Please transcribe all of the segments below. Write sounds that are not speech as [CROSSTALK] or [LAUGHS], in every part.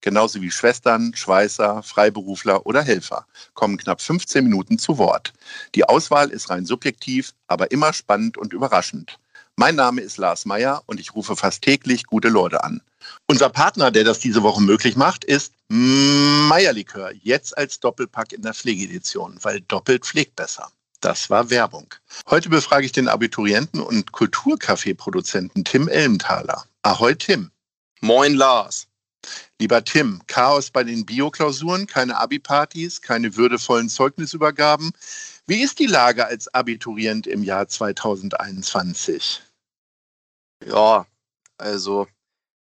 genauso wie Schwestern, Schweißer, Freiberufler oder Helfer, kommen knapp 15 Minuten zu Wort. Die Auswahl ist rein subjektiv, aber immer spannend und überraschend. Mein Name ist Lars Meyer und ich rufe fast täglich gute Leute an. Unser Partner, der das diese Woche möglich macht, ist Meierlikör, jetzt als Doppelpack in der Pflegedition, weil doppelt pflegt besser. Das war Werbung. Heute befrage ich den Abiturienten und Kulturkaffee-Produzenten Tim Elmthaler. Ahoi Tim. Moin Lars. Lieber Tim, Chaos bei den Bioklausuren, keine Abi-Partys, keine würdevollen Zeugnisübergaben. Wie ist die Lage als Abiturient im Jahr 2021? Ja, also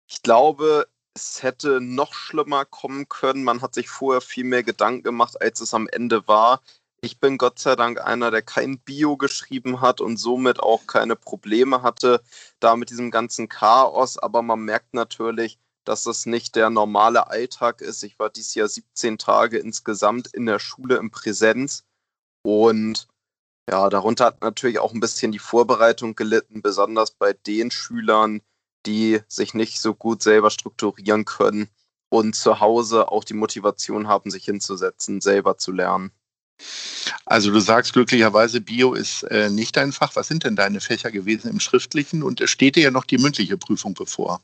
ich glaube, es hätte noch schlimmer kommen können. Man hat sich vorher viel mehr Gedanken gemacht, als es am Ende war. Ich bin Gott sei Dank einer, der kein Bio geschrieben hat und somit auch keine Probleme hatte da mit diesem ganzen Chaos. Aber man merkt natürlich, dass das nicht der normale Alltag ist. Ich war dieses Jahr 17 Tage insgesamt in der Schule in Präsenz und ja, darunter hat natürlich auch ein bisschen die Vorbereitung gelitten, besonders bei den Schülern, die sich nicht so gut selber strukturieren können und zu Hause auch die Motivation haben, sich hinzusetzen, selber zu lernen. Also du sagst glücklicherweise, Bio ist äh, nicht dein Fach. Was sind denn deine Fächer gewesen im Schriftlichen? Und es steht dir ja noch die mündliche Prüfung bevor.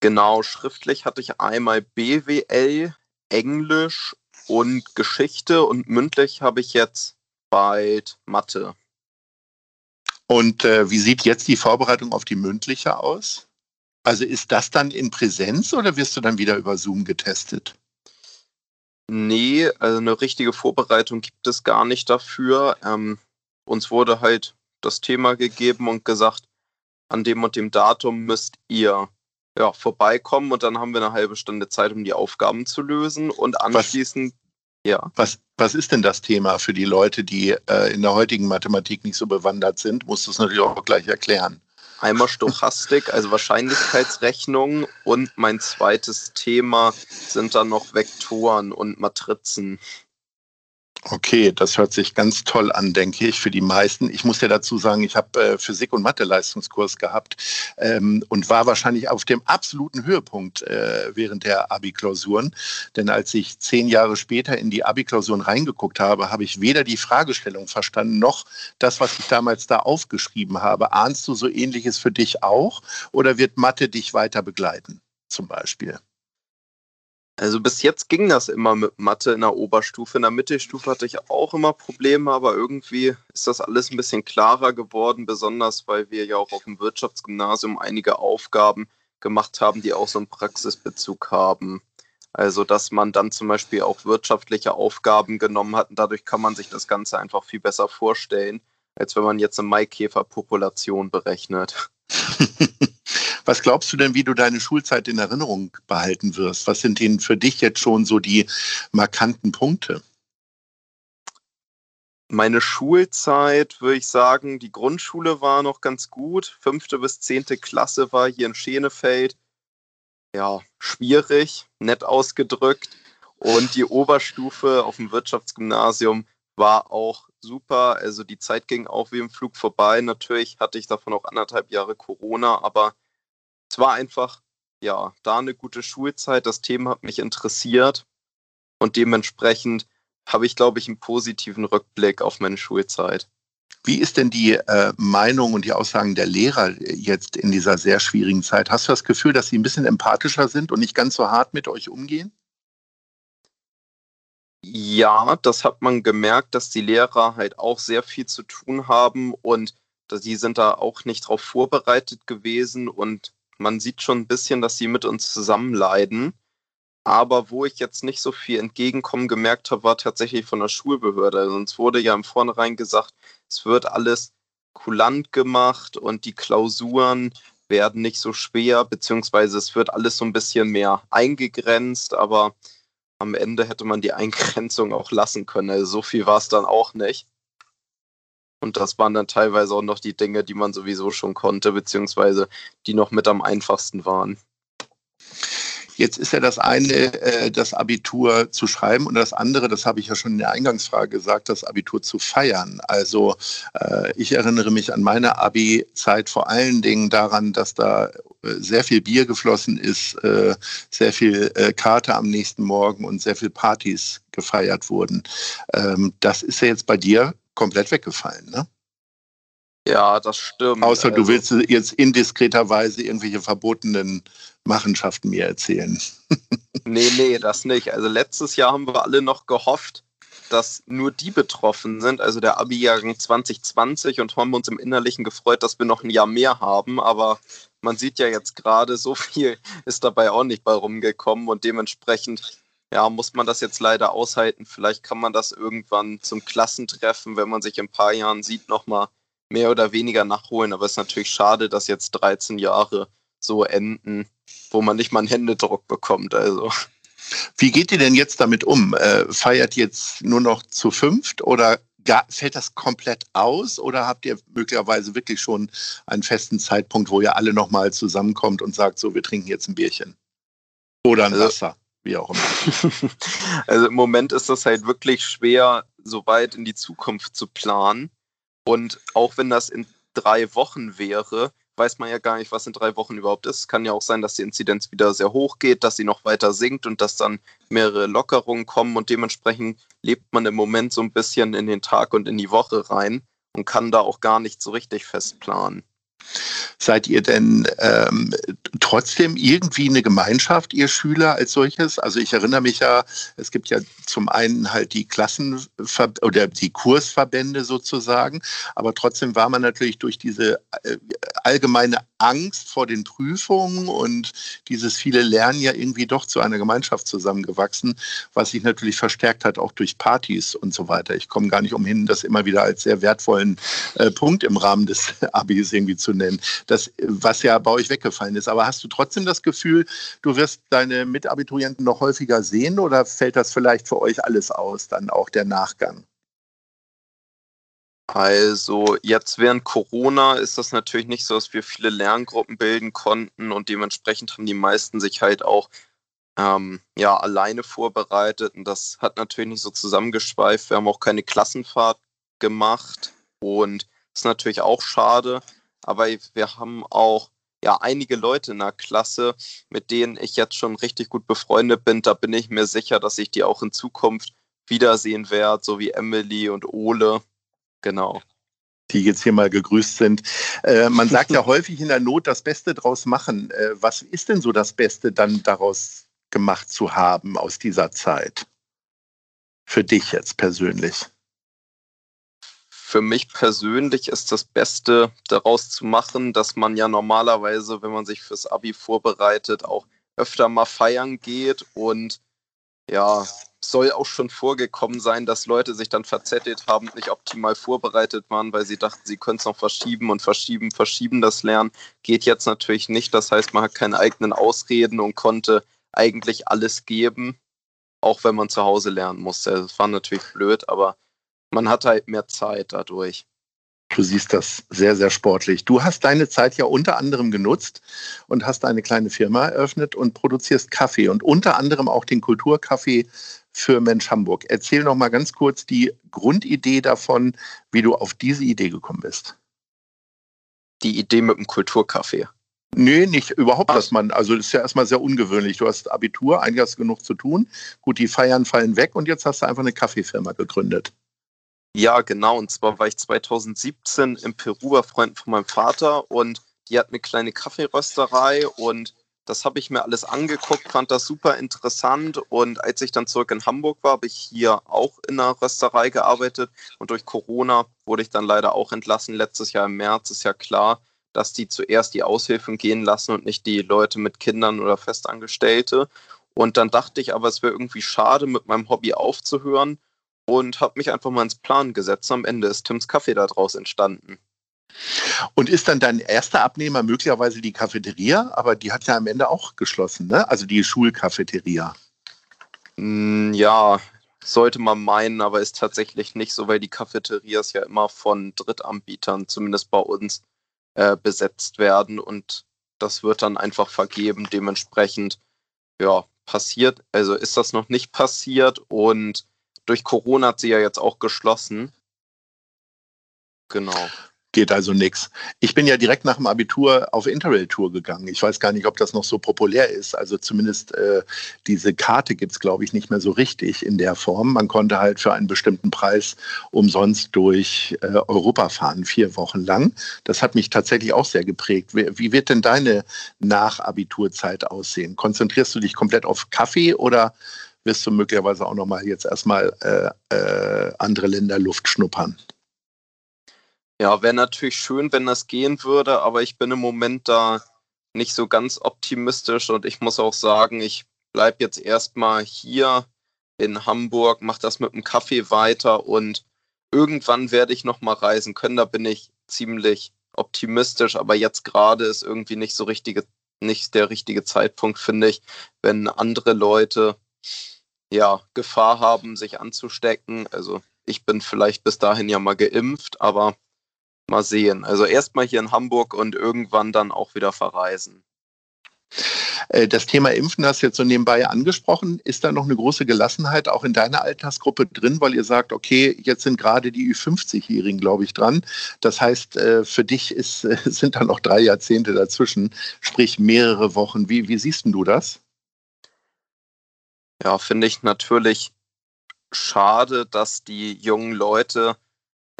Genau, schriftlich hatte ich einmal BWL, Englisch und Geschichte und mündlich habe ich jetzt bald Mathe. Und äh, wie sieht jetzt die Vorbereitung auf die mündliche aus? Also ist das dann in Präsenz oder wirst du dann wieder über Zoom getestet? Nee, also eine richtige Vorbereitung gibt es gar nicht dafür. Ähm, uns wurde halt das Thema gegeben und gesagt, an dem und dem Datum müsst ihr ja, vorbeikommen und dann haben wir eine halbe Stunde Zeit, um die Aufgaben zu lösen und anschließend Was? Ja. Was, was ist denn das Thema für die Leute, die äh, in der heutigen Mathematik nicht so bewandert sind? Musst du es natürlich auch gleich erklären. Einmal Stochastik, also Wahrscheinlichkeitsrechnung und mein zweites Thema sind dann noch Vektoren und Matrizen. Okay, das hört sich ganz toll an, denke ich, für die meisten. Ich muss ja dazu sagen, ich habe äh, Physik- und Mathe-Leistungskurs gehabt ähm, und war wahrscheinlich auf dem absoluten Höhepunkt äh, während der Abi-Klausuren. Denn als ich zehn Jahre später in die Abi-Klausuren reingeguckt habe, habe ich weder die Fragestellung verstanden, noch das, was ich damals da aufgeschrieben habe. Ahnst du so ähnliches für dich auch oder wird Mathe dich weiter begleiten, zum Beispiel? Also bis jetzt ging das immer mit Mathe in der Oberstufe. In der Mittelstufe hatte ich auch immer Probleme, aber irgendwie ist das alles ein bisschen klarer geworden, besonders weil wir ja auch auf dem Wirtschaftsgymnasium einige Aufgaben gemacht haben, die auch so einen Praxisbezug haben. Also dass man dann zum Beispiel auch wirtschaftliche Aufgaben genommen hat und dadurch kann man sich das Ganze einfach viel besser vorstellen, als wenn man jetzt eine Maikäferpopulation berechnet. [LAUGHS] Was glaubst du denn, wie du deine Schulzeit in Erinnerung behalten wirst? Was sind denn für dich jetzt schon so die markanten Punkte? Meine Schulzeit, würde ich sagen, die Grundschule war noch ganz gut. Fünfte bis zehnte Klasse war hier in Schenefeld. Ja, schwierig, nett ausgedrückt. Und die Oberstufe auf dem Wirtschaftsgymnasium war auch super. Also die Zeit ging auch wie im Flug vorbei. Natürlich hatte ich davon auch anderthalb Jahre Corona, aber es war einfach, ja, da eine gute Schulzeit. Das Thema hat mich interessiert und dementsprechend habe ich, glaube ich, einen positiven Rückblick auf meine Schulzeit. Wie ist denn die äh, Meinung und die Aussagen der Lehrer jetzt in dieser sehr schwierigen Zeit? Hast du das Gefühl, dass sie ein bisschen empathischer sind und nicht ganz so hart mit euch umgehen? Ja, das hat man gemerkt, dass die Lehrer halt auch sehr viel zu tun haben und die sind da auch nicht darauf vorbereitet gewesen und man sieht schon ein bisschen, dass sie mit uns zusammen leiden. Aber wo ich jetzt nicht so viel Entgegenkommen gemerkt habe, war tatsächlich von der Schulbehörde. Also uns wurde ja im Vornherein gesagt, es wird alles kulant gemacht und die Klausuren werden nicht so schwer, beziehungsweise es wird alles so ein bisschen mehr eingegrenzt. Aber am Ende hätte man die [LAUGHS] Eingrenzung auch lassen können. Also so viel war es dann auch nicht. Und das waren dann teilweise auch noch die Dinge, die man sowieso schon konnte, beziehungsweise die noch mit am einfachsten waren. Jetzt ist ja das eine, äh, das Abitur zu schreiben und das andere, das habe ich ja schon in der Eingangsfrage gesagt, das Abitur zu feiern. Also äh, ich erinnere mich an meine Abi-Zeit vor allen Dingen daran, dass da äh, sehr viel Bier geflossen ist, sehr viel Karte am nächsten Morgen und sehr viel Partys gefeiert wurden. Ähm, das ist ja jetzt bei dir komplett weggefallen, ne? Ja, das stimmt. Außer also, du willst jetzt indiskreterweise irgendwelche verbotenen Machenschaften mir erzählen. [LAUGHS] nee, nee, das nicht. Also letztes Jahr haben wir alle noch gehofft, dass nur die betroffen sind, also der Abi-Jahrgang 2020 und haben uns im Innerlichen gefreut, dass wir noch ein Jahr mehr haben, aber man sieht ja jetzt gerade, so viel ist dabei auch nicht bei rumgekommen und dementsprechend ja, muss man das jetzt leider aushalten. Vielleicht kann man das irgendwann zum Klassentreffen, wenn man sich in ein paar Jahren sieht, nochmal mehr oder weniger nachholen. Aber es ist natürlich schade, dass jetzt 13 Jahre so enden, wo man nicht mal einen Händedruck bekommt. Also. Wie geht ihr denn jetzt damit um? Äh, feiert jetzt nur noch zu fünft oder fällt das komplett aus oder habt ihr möglicherweise wirklich schon einen festen Zeitpunkt, wo ihr alle nochmal zusammenkommt und sagt, so, wir trinken jetzt ein Bierchen? Oder ein also, Wasser, wie auch immer. [LAUGHS] Also im Moment ist das halt wirklich schwer, so weit in die Zukunft zu planen. Und auch wenn das in drei Wochen wäre, weiß man ja gar nicht, was in drei Wochen überhaupt ist. Kann ja auch sein, dass die Inzidenz wieder sehr hoch geht, dass sie noch weiter sinkt und dass dann mehrere Lockerungen kommen und dementsprechend lebt man im Moment so ein bisschen in den Tag und in die Woche rein und kann da auch gar nicht so richtig fest planen. Seid ihr denn ähm, trotzdem irgendwie eine Gemeinschaft, ihr Schüler als solches? Also ich erinnere mich ja, es gibt ja zum einen halt die Klassen- oder die Kursverbände sozusagen, aber trotzdem war man natürlich durch diese äh, allgemeine Angst vor den Prüfungen und dieses viele Lernen ja irgendwie doch zu einer Gemeinschaft zusammengewachsen, was sich natürlich verstärkt hat, auch durch Partys und so weiter. Ich komme gar nicht umhin, das immer wieder als sehr wertvollen äh, Punkt im Rahmen des [LAUGHS] Abis irgendwie zu nennen, das, was ja bei euch weggefallen ist. Aber hast du trotzdem das Gefühl, du wirst deine Mitabiturienten noch häufiger sehen oder fällt das vielleicht für euch alles aus, dann auch der Nachgang? Also jetzt während Corona ist das natürlich nicht so, dass wir viele Lerngruppen bilden konnten und dementsprechend haben die meisten sich halt auch ähm, ja, alleine vorbereitet und das hat natürlich nicht so zusammengeschweift. Wir haben auch keine Klassenfahrt gemacht und ist natürlich auch schade aber wir haben auch ja einige Leute in der Klasse, mit denen ich jetzt schon richtig gut befreundet bin. Da bin ich mir sicher, dass ich die auch in Zukunft wiedersehen werde, so wie Emily und Ole. Genau. Die jetzt hier mal gegrüßt sind. Äh, man sagt ja [LAUGHS] häufig in der Not das Beste draus machen. Äh, was ist denn so das Beste dann daraus gemacht zu haben aus dieser Zeit? Für dich jetzt persönlich für mich persönlich ist das Beste daraus zu machen, dass man ja normalerweise, wenn man sich fürs Abi vorbereitet, auch öfter mal feiern geht und ja, soll auch schon vorgekommen sein, dass Leute sich dann verzettelt haben, nicht optimal vorbereitet waren, weil sie dachten, sie können es noch verschieben und verschieben, verschieben das Lernen. Geht jetzt natürlich nicht. Das heißt, man hat keine eigenen Ausreden und konnte eigentlich alles geben, auch wenn man zu Hause lernen musste. Das war natürlich blöd, aber man hat halt mehr Zeit dadurch. Du siehst das sehr, sehr sportlich. Du hast deine Zeit ja unter anderem genutzt und hast eine kleine Firma eröffnet und produzierst Kaffee und unter anderem auch den Kulturkaffee für Mensch Hamburg. Erzähl noch mal ganz kurz die Grundidee davon, wie du auf diese Idee gekommen bist. Die Idee mit dem Kulturkaffee. Nee, nicht überhaupt, dass man, also das ist ja erstmal sehr ungewöhnlich. Du hast Abitur, eigentlich hast genug zu tun. Gut, die Feiern fallen weg und jetzt hast du einfach eine Kaffeefirma gegründet. Ja, genau. Und zwar war ich 2017 in Peru bei Freunden von meinem Vater und die hat eine kleine Kaffeerösterei und das habe ich mir alles angeguckt, fand das super interessant und als ich dann zurück in Hamburg war, habe ich hier auch in einer Rösterei gearbeitet und durch Corona wurde ich dann leider auch entlassen. Letztes Jahr im März ist ja klar, dass die zuerst die Aushilfen gehen lassen und nicht die Leute mit Kindern oder Festangestellte. Und dann dachte ich aber, es wäre irgendwie schade, mit meinem Hobby aufzuhören und habe mich einfach mal ins Plan gesetzt. Am Ende ist Tims Kaffee daraus entstanden. Und ist dann dein erster Abnehmer möglicherweise die Cafeteria? Aber die hat ja am Ende auch geschlossen, ne? Also die Schulcafeteria. Hm, ja, sollte man meinen, aber ist tatsächlich nicht so, weil die Cafeterias ja immer von Drittanbietern, zumindest bei uns, äh, besetzt werden und das wird dann einfach vergeben. Dementsprechend, ja, passiert, also ist das noch nicht passiert und durch Corona hat sie ja jetzt auch geschlossen. Genau geht also nichts. Ich bin ja direkt nach dem Abitur auf Interrail-Tour gegangen. Ich weiß gar nicht, ob das noch so populär ist. Also zumindest äh, diese Karte gibt es, glaube ich, nicht mehr so richtig in der Form. Man konnte halt für einen bestimmten Preis umsonst durch äh, Europa fahren, vier Wochen lang. Das hat mich tatsächlich auch sehr geprägt. Wie, wie wird denn deine Nach-Abiturzeit aussehen? Konzentrierst du dich komplett auf Kaffee oder wirst du möglicherweise auch noch mal jetzt erstmal äh, äh andere Länder Luft schnuppern? Ja, wäre natürlich schön, wenn das gehen würde, aber ich bin im Moment da nicht so ganz optimistisch und ich muss auch sagen, ich bleibe jetzt erstmal hier in Hamburg, mache das mit dem Kaffee weiter und irgendwann werde ich nochmal reisen können. Da bin ich ziemlich optimistisch, aber jetzt gerade ist irgendwie nicht so richtige, nicht der richtige Zeitpunkt, finde ich, wenn andere Leute ja Gefahr haben, sich anzustecken. Also ich bin vielleicht bis dahin ja mal geimpft, aber Mal sehen. Also erstmal hier in Hamburg und irgendwann dann auch wieder verreisen. Äh, das Thema Impfen hast du jetzt so nebenbei angesprochen. Ist da noch eine große Gelassenheit auch in deiner Altersgruppe drin, weil ihr sagt, okay, jetzt sind gerade die Ü50-Jährigen, glaube ich, dran. Das heißt, äh, für dich ist, [LAUGHS] sind da noch drei Jahrzehnte dazwischen, sprich mehrere Wochen. Wie, wie siehst du das? Ja, finde ich natürlich schade, dass die jungen Leute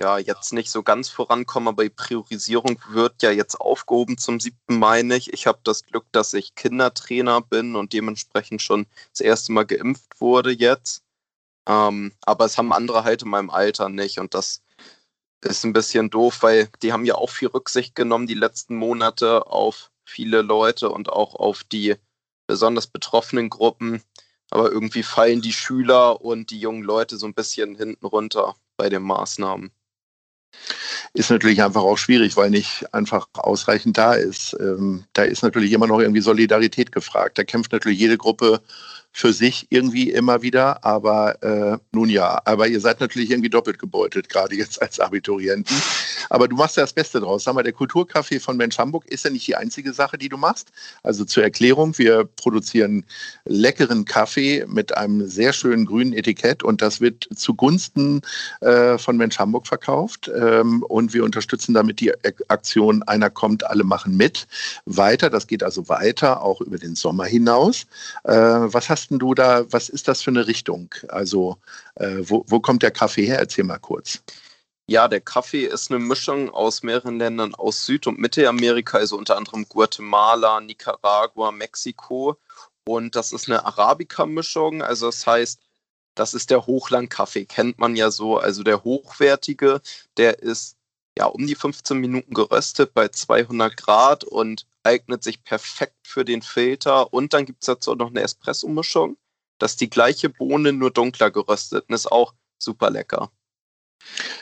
ja jetzt nicht so ganz vorankommen, aber die Priorisierung wird ja jetzt aufgehoben zum 7. Mai nicht. Ich habe das Glück, dass ich Kindertrainer bin und dementsprechend schon das erste Mal geimpft wurde jetzt. Ähm, aber es haben andere halt in meinem Alter nicht und das ist ein bisschen doof, weil die haben ja auch viel Rücksicht genommen die letzten Monate auf viele Leute und auch auf die besonders betroffenen Gruppen. Aber irgendwie fallen die Schüler und die jungen Leute so ein bisschen hinten runter bei den Maßnahmen ist natürlich einfach auch schwierig, weil nicht einfach ausreichend da ist. Ähm, da ist natürlich immer noch irgendwie Solidarität gefragt. Da kämpft natürlich jede Gruppe für sich irgendwie immer wieder. Aber äh, nun ja, aber ihr seid natürlich irgendwie doppelt gebeutelt, gerade jetzt als Abiturienten. Aber du machst ja das Beste draus. Sag mal, der Kulturcafé von Mensch Hamburg ist ja nicht die einzige Sache, die du machst. Also zur Erklärung, wir produzieren leckeren Kaffee mit einem sehr schönen grünen Etikett und das wird zugunsten äh, von Mensch Hamburg verkauft. Ähm, und wir unterstützen damit die Aktion Einer kommt, alle machen mit. Weiter, das geht also weiter, auch über den Sommer hinaus. Äh, was hast testest du da, was ist das für eine Richtung? Also äh, wo, wo kommt der Kaffee her? Erzähl mal kurz. Ja, der Kaffee ist eine Mischung aus mehreren Ländern aus Süd- und Mittelamerika, also unter anderem Guatemala, Nicaragua, Mexiko. Und das ist eine Arabica-Mischung, also das heißt, das ist der Hochlandkaffee, kennt man ja so. Also der hochwertige, der ist ja um die 15 Minuten geröstet bei 200 Grad und eignet sich perfekt für den Filter. Und dann gibt es dazu noch eine Espresso-Mischung. Das ist die gleiche Bohne, nur dunkler geröstet und ist auch super lecker.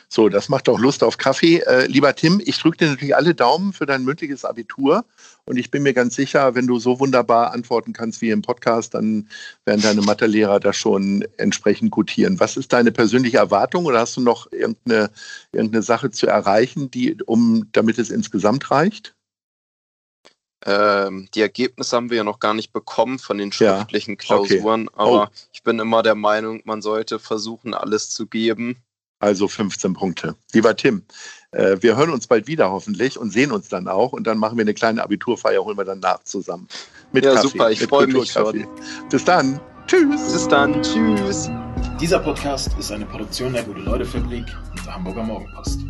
So, das macht auch Lust auf Kaffee. Äh, lieber Tim, ich drücke dir natürlich alle Daumen für dein mündliches Abitur und ich bin mir ganz sicher, wenn du so wunderbar antworten kannst wie im Podcast, dann werden deine Mathelehrer das schon entsprechend gutieren. Was ist deine persönliche Erwartung oder hast du noch irgendeine, irgendeine Sache zu erreichen, die, um, damit es insgesamt reicht? Ähm, die Ergebnisse haben wir ja noch gar nicht bekommen von den schriftlichen ja, Klausuren, okay. aber oh. ich bin immer der Meinung, man sollte versuchen, alles zu geben. Also 15 Punkte. Lieber Tim, äh, wir hören uns bald wieder hoffentlich und sehen uns dann auch und dann machen wir eine kleine Abiturfeier, holen wir dann nach zusammen. Mit ja, Kaffee, super, ich freue mich schon. Bis dann. Tschüss. Bis dann. Tschüss. Dieser Podcast ist eine Produktion der Gute-Leute-Fabrik und der Hamburger Morgenpost.